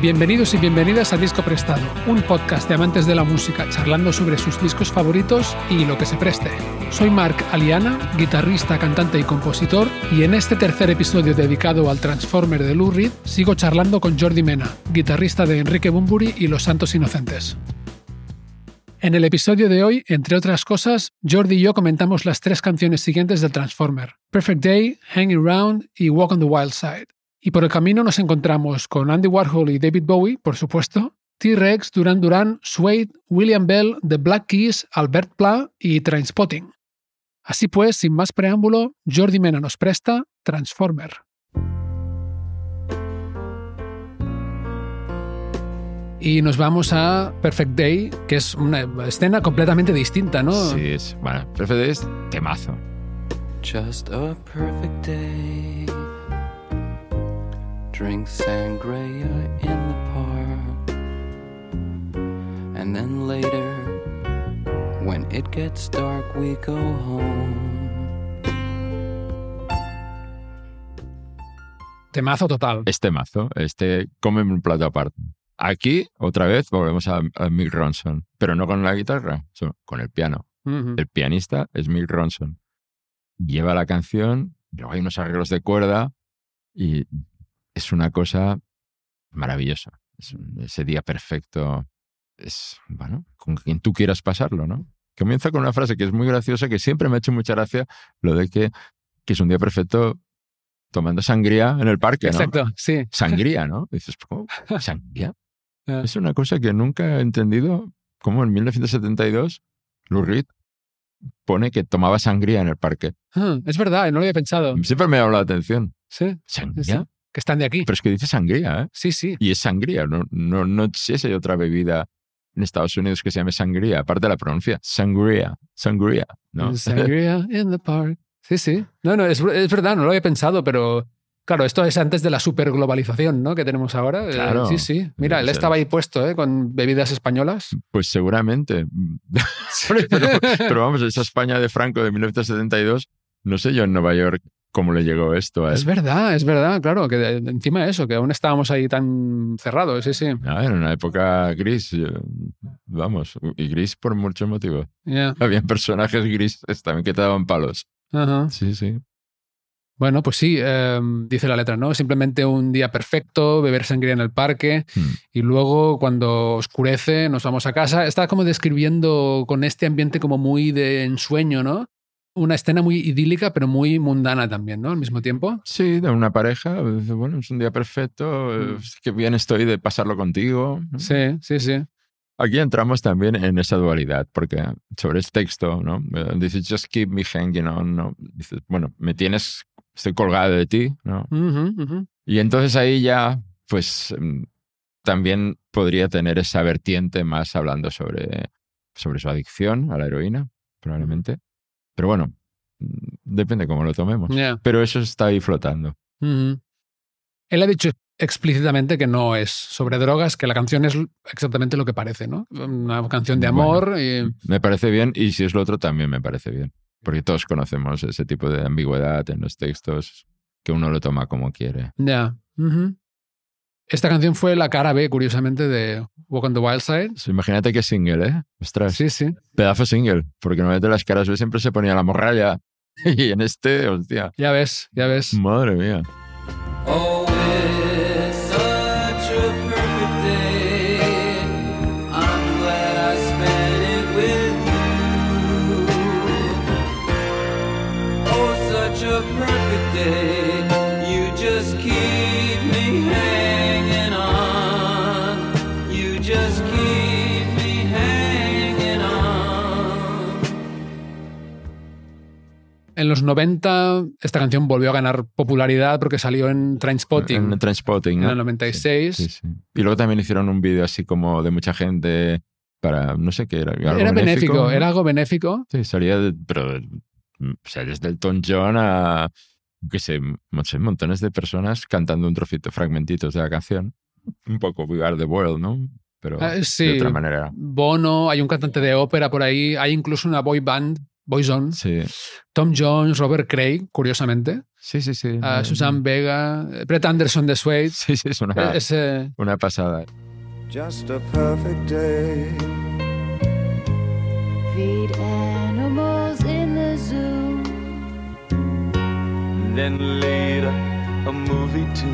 Bienvenidos y bienvenidas a Disco Prestado, un podcast de amantes de la música charlando sobre sus discos favoritos y lo que se preste. Soy Mark Aliana, guitarrista, cantante y compositor, y en este tercer episodio dedicado al Transformer de Lou Reed, sigo charlando con Jordi Mena, guitarrista de Enrique Bumburi y Los Santos Inocentes. En el episodio de hoy, entre otras cosas, Jordi y yo comentamos las tres canciones siguientes del Transformer: Perfect Day, Hanging Round y Walk on the Wild Side. Y por el camino nos encontramos con Andy Warhol y David Bowie, por supuesto, T-Rex, Duran Duran, Suede, William Bell, The Black Keys, Albert Pla y Trainspotting. Así pues, sin más preámbulo, Jordi Mena nos presta Transformer. Y nos vamos a Perfect Day, que es una escena completamente distinta, ¿no? Sí, es, bueno, Perfect Day es temazo. Just a perfect day. Drink sangria in the park. And then later, when it gets dark, we go home. Temazo total. Es temazo. Este come un plato aparte. Aquí, otra vez, volvemos a, a Mick Ronson, pero no con la guitarra, sino con el piano. Ujú. El pianista es Mick Ronson. Lleva la canción, luego hay unos arreglos de cuerda y es una cosa maravillosa. Es un- ese día perfecto es, bueno, con quien tú quieras pasarlo, ¿no? Comienza con una frase que es muy graciosa, que siempre me ha hecho mucha gracia, lo de que, que es un día perfecto tomando sangría en el parque, ¿no? Exacto, sí. Sangría, ¿no? Dices, ¿cómo? ¿Sangría? Ah. Es una cosa que nunca he entendido cómo en 1972 Lou Reed pone que tomaba sangría en el parque. Ah, es verdad, no lo había pensado. Siempre me ha llamado la atención. Sí, ¿Sangría? sí. Que están de aquí. Pero es que dice sangría, ¿eh? Sí, sí. Y es sangría. No, no, no sé si hay otra bebida en Estados Unidos que se llame sangría, aparte de la pronuncia. Sangría. Sangría. ¿no? Sangria in the park. Sí, sí. No, no, es, es verdad, no lo había pensado, pero claro, esto es antes de la superglobalización ¿no? que tenemos ahora. Eh, Claro. sí, sí. Mira, él estaba ahí puesto ¿eh? con bebidas españolas. Pues seguramente. pero, pero vamos, esa España de Franco de 1972, no sé yo en Nueva York cómo le llegó esto a él. Es verdad, es verdad, claro, que de- encima de eso, que aún estábamos ahí tan cerrados, sí, sí. Ah, era una época gris, vamos, y gris por muchos motivos. Ya, Había personajes grises también que te daban palos. ajá. Sí, sí. Bueno, pues sí, eh, dice la letra, ¿no? Simplemente un día perfecto, beber sangría en el parque Hmm. y luego cuando oscurece nos vamos a casa. Está como describiendo con este ambiente como muy de ensueño, ¿no? Una escena muy idílica, pero muy mundana también, ¿no? Al mismo tiempo. Sí, de una pareja, bueno, es un día perfecto, Mm. qué bien estoy de pasarlo contigo. ¿no? Sí, sí, sí. Aquí entramos también en esa dualidad, porque sobre el texto, ¿no? Eh, Dice, just keep me hanging on, ¿no? Dice, bueno, me tienes, estoy colgado de ti, ¿no? Y entonces ahí ya, pues, mm, también podría tener esa vertiente más hablando sobre, sobre su adicción a la heroína, probablemente. Pero bueno, mm, depende cómo lo tomemos. Pero eso está ahí flotando. Él ha dicho explícitamente que no es sobre drogas, que la canción es exactamente lo que parece, ¿no? Una canción de amor y... Me parece bien y si es lo otro también me parece bien. Porque todos conocemos ese tipo de ambigüedad en los textos que uno lo toma como quiere. Ya. Esta canción fue la cara B, curiosamente, de Walk on the Wild Side. Pues imagínate qué single, ¿eh? Ostras, Sí, sí. pedazo single. Porque normalmente las caras B siempre se ponía la morralla. Y en este, hostia, Ya ves, ya ves. madre mía. Oh, En los 90 esta canción volvió a ganar popularidad porque salió en Trainspotting En Transpotting, en ¿no? el 96. Sí, sí. Y luego también hicieron un vídeo así como de mucha gente para, no sé qué era. algo Era benéfico, ¿no? era algo benéfico. Sí, salía, de- pero, mm, o sea, desde Elton John a, qué sé, montones de personas cantando un trocito, fragmentitos de la canción. Un poco We Are the World, ¿no? Pero Ah, sí. de otra manera. Bono, hay un cantante de ópera por ahí, hay incluso una boy band Boyzone, Sí, Tom Jones, Robert Craig, curiosamente, sí, sí. sí. a Eh, Susan Vega, Brett Anderson de Suede. Sí, sí, es una, Ese, una pasada. Just a perfect day. Feed animals in the zoo. then later a movie too,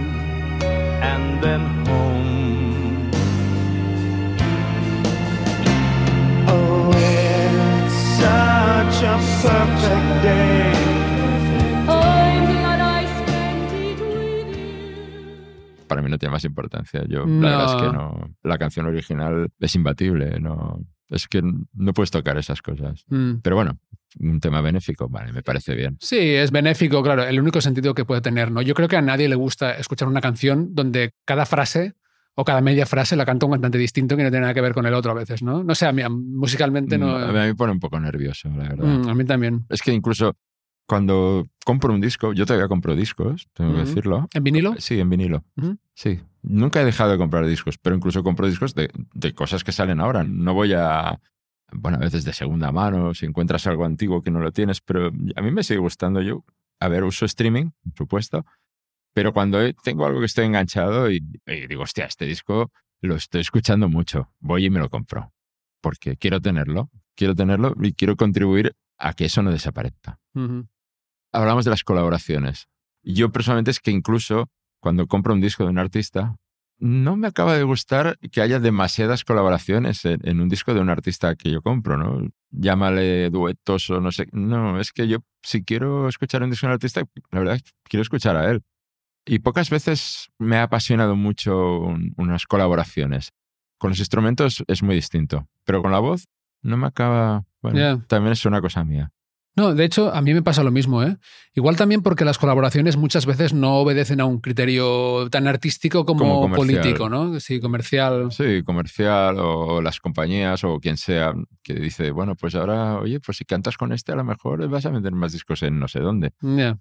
and then home. Oh, it's such a perfect day. I'm glad I spent it with you. Para mí no tiene más importancia. Yo, No. la verdad es que no. La canción original es imbatible. No, es que no puedes tocar esas cosas. mm. Pero bueno, un tema benéfico, vale, me parece bien. Sí, es benéfico, claro, el único sentido que puede tener, ¿no? Yo creo que a nadie le gusta escuchar una canción donde cada frase o cada media frase la canta un cantante distinto que no tiene nada que ver con el otro a veces, ¿no? No sé, a mí musicalmente no... Mm, A mí me pone un poco nervioso, la verdad. Mm, a mí también. Es que incluso cuando compro un disco, yo todavía compro discos, tengo que Ujú. decirlo. ¿En vinilo? Sí, en vinilo. Ujú. Sí. Nunca he dejado de comprar discos, pero incluso compro discos de, de cosas que salen ahora. No voy a. Bueno, a veces de segunda mano, si encuentras algo antiguo que no lo tienes, pero a mí me sigue gustando. Yo, a ver, uso streaming, por supuesto, pero cuando tengo algo que estoy enganchado y, y digo, hostia, este disco lo estoy escuchando mucho, voy y me lo compro. Porque quiero tenerlo, quiero tenerlo y quiero contribuir a que eso no desaparezca Ujú. hablamos de las colaboraciones. Yo personalmente es que incluso cuando compro un disco de un artista, no me acaba de gustar que haya demasiadas colaboraciones en, en un disco de un artista que yo compro, ¿no? Llámale duetos o no sé. No, es que yo si quiero escuchar un disco de un artista, la verdad es que quiero escuchar a él. Y pocas veces me ha apasionado mucho un- unas colaboraciones. Con los instrumentos es muy distinto, pero con la voz no me acaba... Bueno, Ya. también es una cosa mía. No, de hecho, a mí me pasa lo mismo, ¿eh? Igual también porque las colaboraciones muchas veces no obedecen a un criterio tan artístico como, político, ¿no? Sí, comercial. Sí, comercial o las compañías o quien sea que dice, bueno, pues ahora, oye, pues si cantas con este a lo mejor vas a vender más discos en no sé dónde. Ya.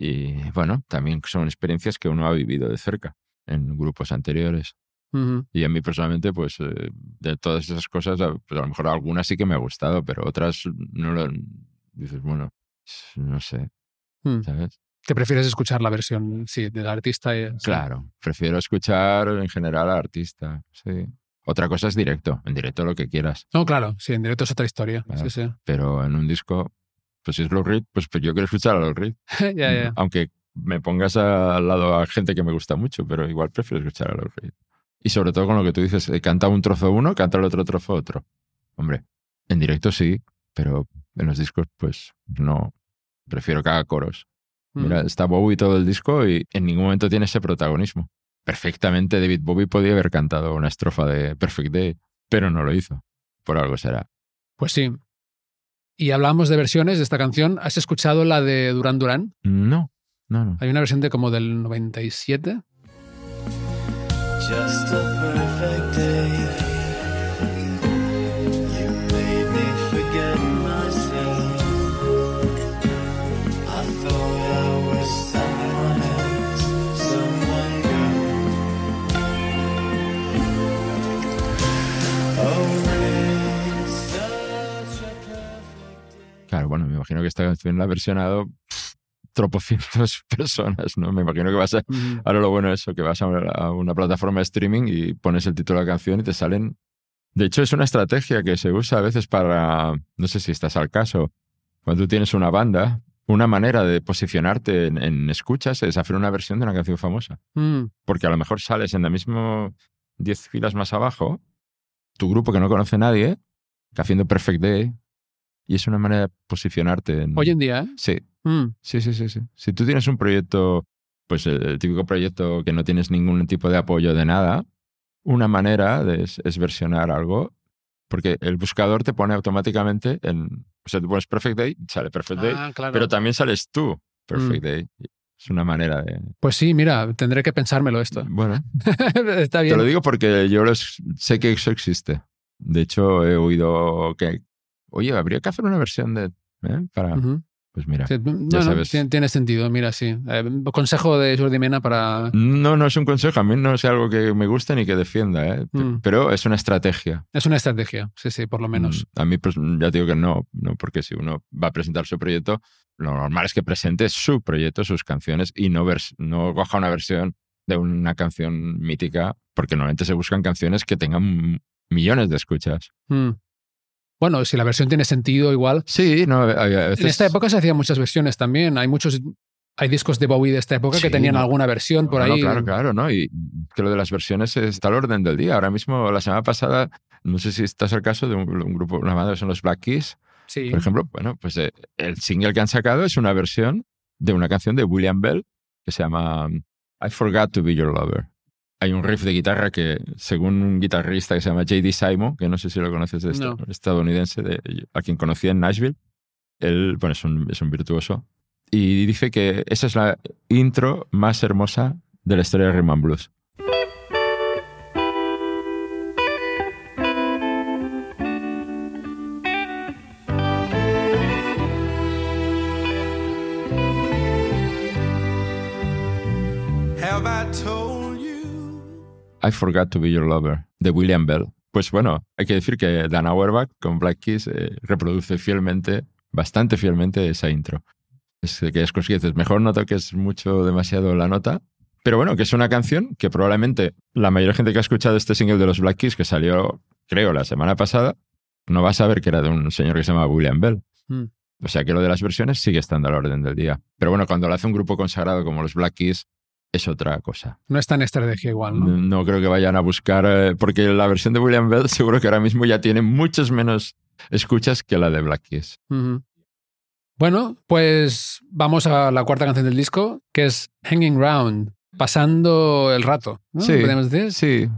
Y bueno, también son experiencias que uno ha vivido de cerca en grupos anteriores. Y a mí personalmente, pues eh, de todas esas cosas, a- pues a lo mejor algunas sí que me ha gustado, pero otras no lo... Dices, bueno, no sé, Mm. ¿sabes? Que prefieres escuchar la versión, sí, del artista. y- sí. Claro, prefiero escuchar en general al artista, sí. Otra cosa es directo, en directo lo que quieras. No, claro, sí, en directo es otra historia. Claro. Sí, sí. pero en un disco, pues si es Lou Reed, pues, pues yo quiero escuchar a Lou Reed. ya, ya. Aunque me pongas al lado a gente que me gusta mucho, pero igual prefiero escuchar a Lou Reed. Y sobre todo con lo que tú dices, eh, canta un trozo uno, canta el otro trozo otro. Hombre, en directo sí, pero en los discos pues no. Prefiero que haga coros. Mm. Mira, está Bowie todo el disco y en ningún momento tiene ese protagonismo. Perfectamente David Bowie podía haber cantado una estrofa de Perfect Day, pero no lo hizo. Por algo será. Pues sí. Y hablamos de versiones de esta canción. ¿Has escuchado la de Duran Duran? No, no, no. Hay una versión de como del 97. Just a perfect day. Bueno, me imagino que esta canción la ha versionado pff, tropocientos personas, ¿no? Me imagino que vas a... Ujú. Ahora lo bueno es eso, que vas a una, a una plataforma de streaming y pones el título de la canción y te salen... De hecho, es una estrategia que se usa a veces para... No sé si estás al caso. Cuando tú tienes una banda, una manera de posicionarte en, en escuchas es hacer una versión de una canción famosa. Mm, Porque a lo mejor sales en la misma 10 filas más abajo, tu grupo que no conoce nadie, haciendo Perfect Day, y es una manera de posicionarte en... Hoy en día, ¿eh? Sí, Mm, sí, sí, sí, sí. Si tú tienes un proyecto, pues el, el típico proyecto que no tienes ningún tipo de apoyo de nada, una manera de, es, es versionar algo, porque el buscador te pone automáticamente en... O sea, tú pones Perfect Day, sale Perfect Day, Ah, claro. pero también sales tú, Perfect Mm. Day. Es una manera de... Pues sí, mira, tendré que pensármelo esto. Bueno, Está Te bien. lo digo porque yo los- sé que eso existe. De hecho, he oído que, oye, habría que hacer una versión de... ¿eh? Para... Pues mira. Sí, no, ya no, sabes. tiene, tiene sentido, mira, sí. Eh, consejo de Jordi Mena para... No, no es un consejo, a mí no es algo que me guste ni que defienda, ¿eh? Mm. pero es una estrategia. Es una estrategia, sí, sí, por lo menos. Mm, A mí, pues ya digo que no, no, porque si uno va a presentar su proyecto, lo normal es que presente su proyecto, sus canciones y no, vers- no coja una versión de una canción mítica, porque normalmente se buscan canciones que tengan millones de escuchas. Mm. Bueno, si la versión tiene sentido, igual. Sí, no, a- veces- En esta época se hacían muchas versiones también. Hay muchos. Hay discos de Bowie de esta época que tenían no. alguna versión por No, no, ahí. claro, claro, ¿no? Y que lo de las versiones está al orden del día. Ahora mismo, la semana pasada, no sé si estás el caso de un, un grupo, una banda son los Black Keys, Sí. por ejemplo. Bueno, pues eh, el single que han sacado es una versión de una canción de William Bell que se llama um, I Forgot to Be Your Lover. Hay un riff de guitarra que, según un guitarrista que se llama J.D. Simon, que no sé si lo conoces, de No. estadounidense, de- a quien conocí en Nashville, él, bueno, es un, es un virtuoso. Y dice que esa es la intro más hermosa de la historia de Rhythm and Blues. I Forgot to Be Your Lover, de William Bell. Pues bueno, hay que decir que Dan Auerbach con Black Keys eh, reproduce fielmente, bastante fielmente esa intro. Es que es dices, mejor no toques mucho, demasiado la nota. Pero bueno, que es una canción que probablemente la mayoría de gente que ha escuchado este single de los Black Keys, que salió, creo, la semana pasada, no va a saber que era de un señor que se llama William Bell. Mm. O sea que lo de las versiones sigue estando a la orden del día. Pero bueno, cuando lo hace un grupo consagrado como los Black Keys, es otra cosa. No es tan estrategia igual, ¿no? No, no creo que vayan a buscar, eh, porque la versión de William Bell seguro que ahora mismo ya tiene muchos menos escuchas que la de Black Keys. Bueno, pues vamos a la cuarta canción del disco, que es Hanging Round, pasando el rato. ¿no? Sí. Podríamos decir. Sí,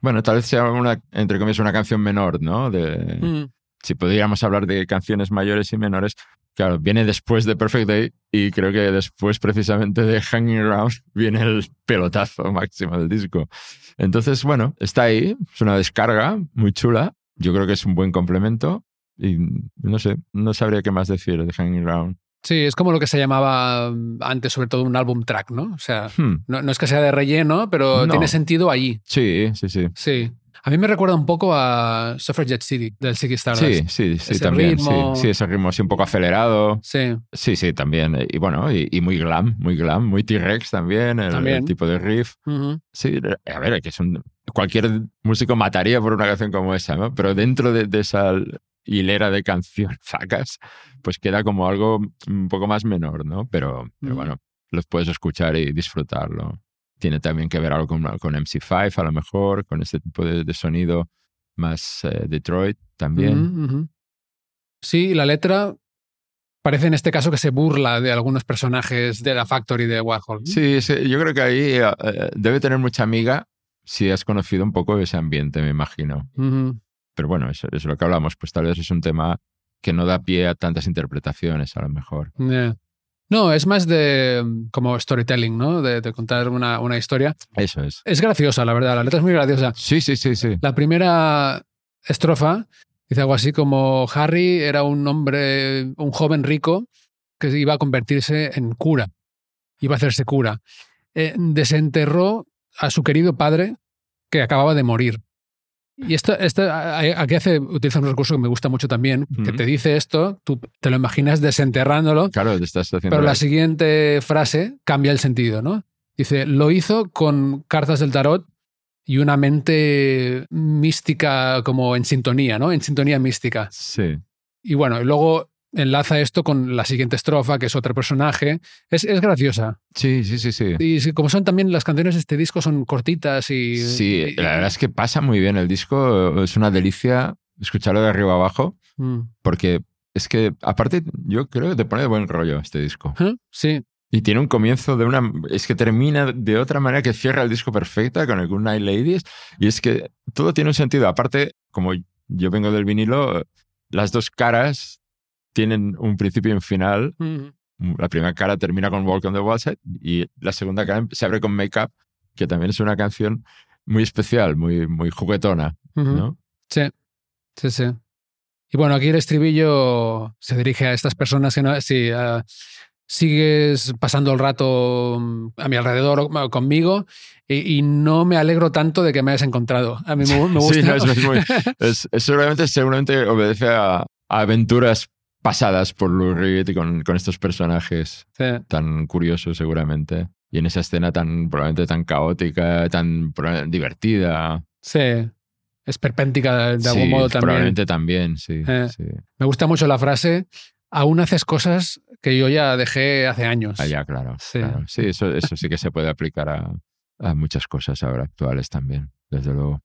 bueno, tal vez sea una, entre comillas, una canción menor, ¿no? De, Mm. Si podríamos hablar de canciones mayores y menores, claro, viene después de Perfect Day y creo que después precisamente de Hanging Around viene el pelotazo máximo del disco. Entonces, bueno, está ahí, es una descarga muy chula, yo creo que es un buen complemento y no sé, no sabría qué más decir de Hanging Around. Sí, es como lo que se llamaba mm, antes, sobre todo un álbum track, ¿no? O sea, Hmm, no, no es que sea de relleno, pero No. tiene sentido allí. Sí, sí, sí. Sí. A mí me recuerda un poco a Suffragette City del Ziggy Stardust. Sí, sí, sí, Ese también. ritmo. Sí, sí, ese ritmo así un poco acelerado. Sí. Sí, sí, también. Y bueno, y, y muy glam, muy glam, muy T-Rex también, el, También. el tipo de riff. Sí, a ver, que es un, cualquier músico mataría por una canción como esa, ¿no? Pero dentro de, de esa hilera de canciones sacas, pues queda como algo un poco más menor, ¿no? Pero, pero bueno, los puedes escuchar y disfrutarlo. Tiene también que ver algo con, con MC5 a lo mejor, con este tipo de, de sonido más eh, Detroit también. Sí, la letra parece en este caso que se burla de algunos personajes de la Factory de Warhol. Sí, sí, yo creo que ahí eh, eh, debe tener mucha amiga si has conocido un poco ese ambiente, me imagino. Pero bueno, eso es lo que hablamos, pues tal vez es un tema que no da pie a tantas interpretaciones, a lo mejor. Yeah. No, es más de mm, como storytelling, ¿no? De, de contar una, una historia. Eso es. Es graciosa, la verdad. La letra es muy graciosa. Sí, sí, sí, sí. La primera estrofa dice algo así como Harry era un hombre, un joven rico que iba a convertirse en cura, iba a hacerse cura. Eh, desenterró a su querido padre que acababa de morir. Y esto, esto aquí hace, utiliza un recurso que me gusta mucho también, que te dice esto, tú te lo imaginas desenterrándolo, Claro, te estás haciendo. pero la siguiente frase cambia el sentido, ¿no? Dice, lo hizo con cartas del tarot y una mente mística como en sintonía, ¿no? En sintonía mística. Sí. Y bueno, y luego enlaza esto con la siguiente estrofa, que es otro personaje. Es, es graciosa. Sí, sí, sí, sí. Y como son también las canciones de este disco, son cortitas y... Sí, y- la verdad es que pasa muy bien el disco. Es una delicia escucharlo de arriba abajo, Mm. porque es que, aparte, yo creo que te pone de buen rollo este disco. Ajá, Sí, Y tiene un comienzo de una. Es que termina de otra manera que cierra el disco perfecta con el Good Night Ladies. Y es que todo tiene un sentido. Aparte, como yo vengo del vinilo, las dos caras tienen un principio y un final. La primera cara termina con Walk on the Side y la segunda cara se abre con Make Up, que también es una canción muy especial, muy, muy juguetona. Sí, sí, sí. Y bueno, aquí el estribillo se dirige a estas personas que no, ah, sigues pasando el rato mm, a mi alrededor o conmigo y, y no me alegro tanto de que me hayas encontrado. A mí me, me gusta. Sí, no, es, es muy- es- es seguramente, seguramente obedece a, a aventuras pasadas por Lou Reed y con, con estos personajes Sí, tan curiosos seguramente. Y en esa escena tan probablemente tan caótica, tan divertida. sí. Es perpéntica de, de algún Sí, modo también. Probablemente también, sí. Eh. sí. Me gusta mucho la frase, aún haces cosas que yo ya dejé hace años. Ah, ya, claro. Sí. claro. Sí, eso, eso sí que se puede aplicar a, a muchas cosas ahora actuales también, desde luego.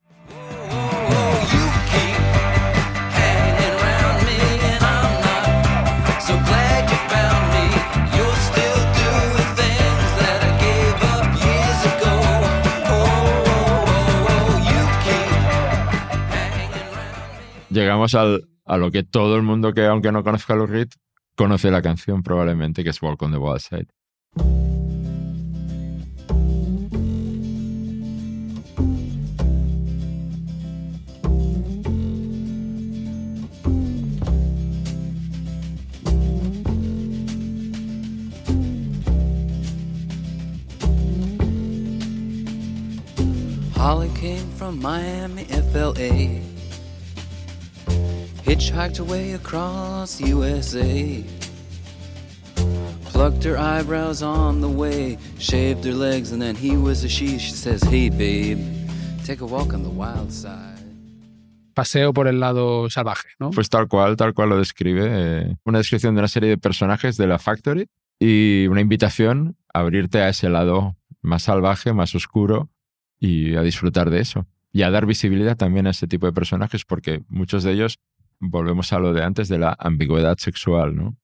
Llegamos al, a lo que todo el mundo que, aunque no conozca a Lou Reed, conoce la canción probablemente, que es Walk on the Wild Side. Holly came from Miami, FLA. Hitchhiked away across USA. Plucked her eyebrows on the way, shaved her legs, and then he was a she. She says, Hey, babe, take a walk on the wild side. Paseo por el lado salvaje, ¿no? Pues tal cual, tal cual lo describe. eh, una descripción de una serie de personajes de la Factory y una invitación a abrirte a ese lado más salvaje, más oscuro y a disfrutar de eso. Y a dar visibilidad también a ese tipo de personajes porque muchos de ellos, volvemos a lo de antes, de la ambigüedad sexual, ¿no?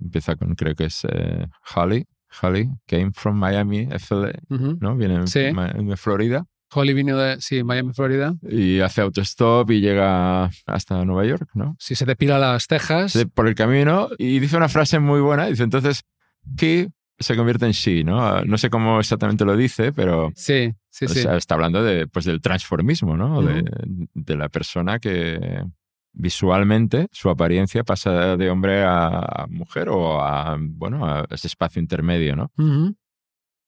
Empieza con, creo que es eh, Holly. Holly came from Miami, FLA, ujú. ¿no? Viene Sí. De Florida Holly vino de sí, Miami, Florida. y hace autostop y llega hasta Nueva York, ¿no? Sí, se depila las cejas. por el camino y dice una frase muy buena. Dice entonces, he se convierte en she, ¿no? Ah, No sé cómo exactamente lo dice, pero Sí, sí, o sí. sea, está hablando de, pues, del transformismo, ¿no? De la persona que visualmente su apariencia pasa de hombre a, mujer o a, bueno, a ese espacio intermedio, ¿no?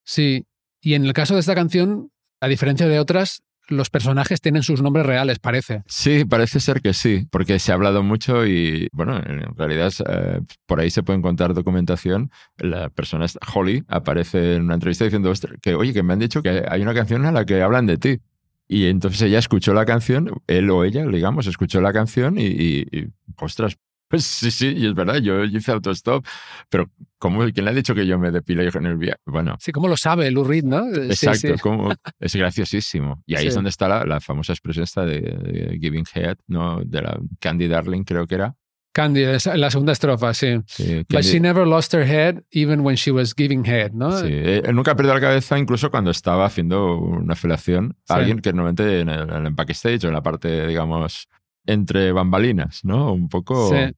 Sí, y en el caso de esta canción, a diferencia de otras, los personajes tienen sus nombres reales, parece. Sí, parece ser que sí, porque se ha hablado mucho y, bueno, en realidad eh, por ahí se puede encontrar documentación. La persona, Holly, aparece en una entrevista diciendo "Ostras, que, oye, que me han dicho que hay una canción en la que hablan de ti. Y entonces ella escuchó la canción, él o ella, digamos, escuchó la canción y, y- y, ostras, pues sí, sí, y es verdad, yo hice autostop, pero ¿cómo, ¿quién le ha dicho que yo me depilé en el viaje? Bueno, Sí, como lo sabe Lou Reed, ¿no? Sí, Exacto, sí. como- es graciosísimo. Y ahí Sí. es donde está la, la famosa expresión esta de, de Giving Head, ¿no? De la Candy Darling, creo que era. Candy, la segunda estrofa, sí. Sí, But she never lost her head even when she was giving head, ¿no? sí, eh, él nunca perdió la cabeza incluso cuando estaba haciendo una felación a Sí. alguien que normalmente en el, en el backstage o en la parte, digamos, entre bambalinas, ¿no? Un poco... Sí.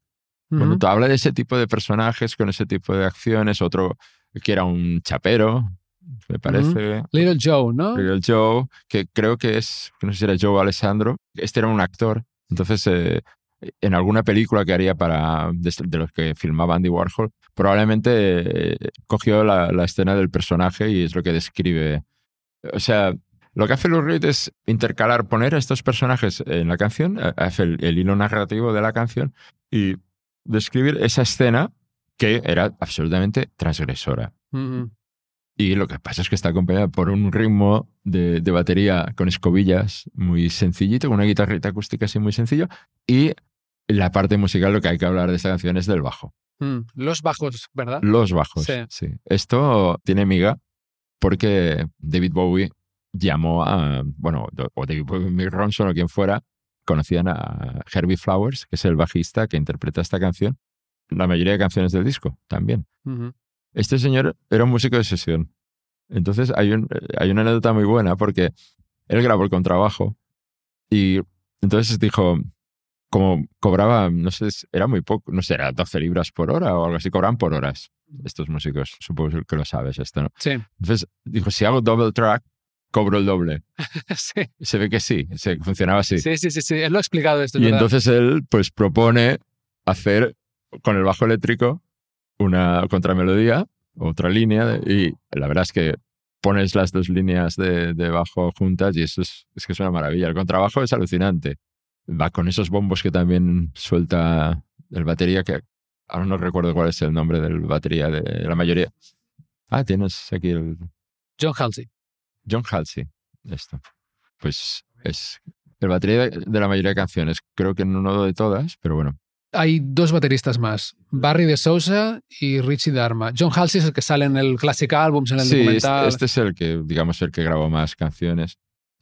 Bueno, Ujú. tú habla de ese tipo de personajes con ese tipo de acciones, otro que era un chapero, me parece. Little Joe, ¿no? Little Joe, que creo que es, no sé si era Joe Alessandro, este era un actor. Entonces, eh, en alguna película que haría para de, de los que filmaba Andy Warhol, probablemente eh, cogió la, la escena del personaje y es lo que describe. O sea, lo que hace Lou Reed es intercalar, poner a estos personajes en la canción, eh, hace el, el hilo narrativo de la canción y describir esa escena que era absolutamente transgresora. Ujú. Y lo que pasa es que está acompañada por un ritmo de, de batería con escobillas muy sencillito, con una guitarrita acústica así muy sencillo. Y la parte musical, lo que hay que hablar de esta canción es del bajo. Mm. Los bajos, ¿verdad? Los bajos. Sí. Sí. Esto tiene miga porque David Bowie llamó a, bueno, o David Bowie, Mick Ronson o quien fuera, conocían a Herbie Flowers, que es el bajista que interpreta esta canción. La mayoría de canciones del disco también. Ujú. Este señor era un músico de sesión. Entonces hay, un- hay una anécdota muy buena porque él grabó el contrabajo y entonces dijo, como cobraba, no sé, era muy poco, no sé, era 12 libras por hora o algo así, cobran por horas estos músicos, supongo que lo sabes esto, ¿no? Sí, Entonces dijo, si hago double track, cobro el doble. sí, se ve que sí, se, funcionaba así. sí, sí, sí, sí, él lo ha explicado esto. es y verdad. entonces él pues propone hacer con el bajo eléctrico una contramelodía, otra línea, de- y la verdad es que pones las dos líneas de, de bajo juntas y eso es, es que es una maravilla. El contrabajo es alucinante. Va con esos bombos que también suelta el batería, que ahora no recuerdo cuál es el nombre del batería de la mayoría. Ah, tienes aquí el John Halsey. John Halsey. Esto. Pues es el batería de, la mayoría de canciones. Creo que no de todas, pero bueno. Hay dos bateristas más, Barry de Sousa y Richie Dharma. John Halsey es el que sale en el Classic Albums, en el Sí, este, documental. este es el que, digamos, el que grabó más canciones.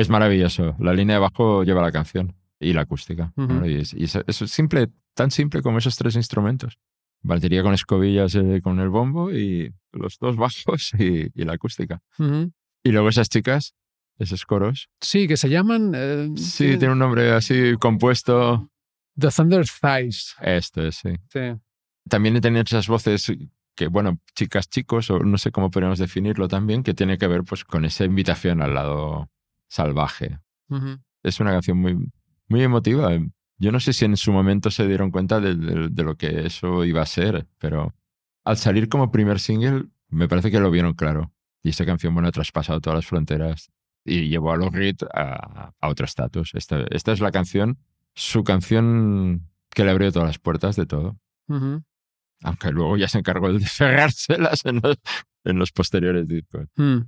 Es maravilloso. La línea de bajo lleva la canción y la acústica. Y es, y es- es simple, tan simple como esos tres instrumentos. Batería con escobillas eh, con el bombo y los dos bajos y, y la acústica. Y luego esas chicas, esos coros. Sí, que se llaman eh, Sí, tiene un nombre así compuesto. The Thunder Thighs. Esto es, sí. Sí. También tienen esas voces que, bueno, chicas, chicos, o no sé cómo podríamos definirlo también, que tiene que ver pues con esa invitación al lado salvaje. Es una canción muy, muy emotiva. Yo no sé si en su momento se dieron cuenta de, de- de lo que eso iba a ser, pero al salir como primer single, me parece que lo vieron claro. Y esa canción, bueno, ha traspasado todas las fronteras y llevó a los Reed a, a otro estatus. Esta, esta es la canción, su canción que le abrió todas las puertas de todo. Aunque luego ya se encargó de cerrárselas en los, en los posteriores discos. Mm.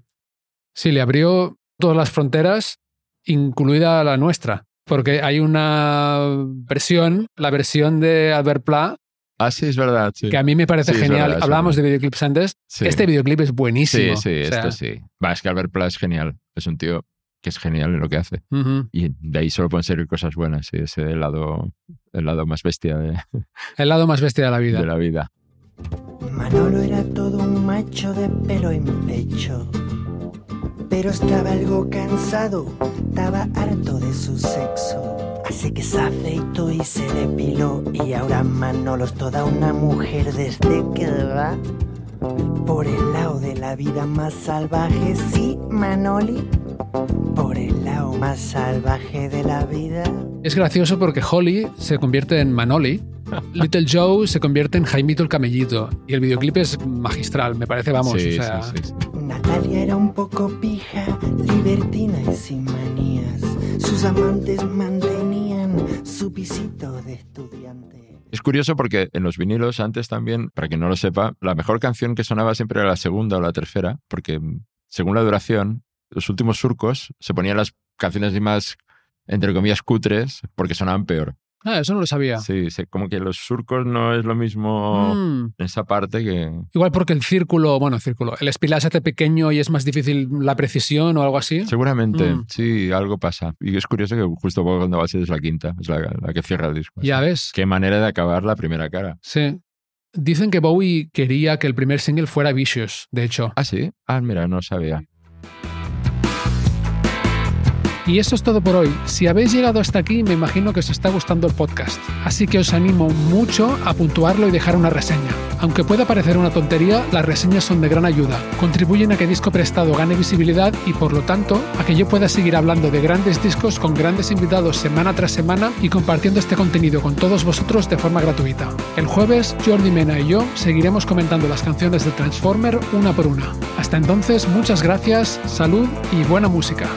Sí, le abrió todas las fronteras, incluida la nuestra. Porque hay una versión, la versión de Albert Pla, Ah, sí, es verdad. Sí, que a mí me parece Sí, genial. verdad, Hablábamos de videoclips antes. Sí. Este videoclip es Sí, buenísimo. sí, O sea, esto sí. Va, es que Albert Pla es genial. Es un tío que es genial en lo que hace. Y de ahí solo pueden salir cosas buenas. Sí, ese el lado, el lado más bestia de, El lado más bestia de la vida. de la vida. Manolo era todo un macho de pelo en pecho. Pero estaba algo cansado, estaba harto de su sexo. Así que se afeitó y se depiló. Y ahora Manolo es toda una mujer desde que va por el lado de la vida más salvaje. Sí, Manoli, por el lado más salvaje de la vida. Es gracioso porque Holly se convierte en Manoli, Little Joe se convierte en Jaimito el Camellito. Y el videoclip es magistral, me parece, vamos. sí, o sea, sí, sí, sí. Natalia era un poco pija, libertina y sin manías. Sus amantes mantenían su pisito de estudiante. Es curioso porque en los vinilos antes también, para quien no lo sepa, la mejor canción que sonaba siempre era la segunda o la tercera, porque mm, según la duración, los últimos surcos se ponían las canciones más, entre comillas, cutres, porque sonaban peor. Ah, eso no lo sabía. Sí, sí, como que los surcos no es lo mismo Mm. esa parte que... Igual porque el círculo, bueno, círculo, el espiral se hace pequeño y es más difícil la precisión o algo así. Seguramente, Mm. sí, algo pasa. Y es curioso que justo cuando va a ser es la quinta, es la, la que cierra el disco. Ya ves. Qué manera de acabar la primera cara. Sí. Dicen que Bowie quería que el primer single fuera Vicious, de hecho. Ah, sí. Ah, mira, no sabía. Y eso es todo por hoy. Si habéis llegado hasta aquí, me imagino que os está gustando el podcast. Así que os animo mucho a puntuarlo y dejar una reseña. Aunque pueda parecer una tontería, las reseñas son de gran ayuda. Contribuyen a que Disco Prestado gane visibilidad y, por lo tanto, a que yo pueda seguir hablando de grandes discos con grandes invitados semana tras semana y compartiendo este contenido con todos vosotros de forma gratuita. El jueves, Jordi Mena y yo seguiremos comentando las canciones de Transformer una por una. Hasta entonces, muchas gracias, salud y buena música.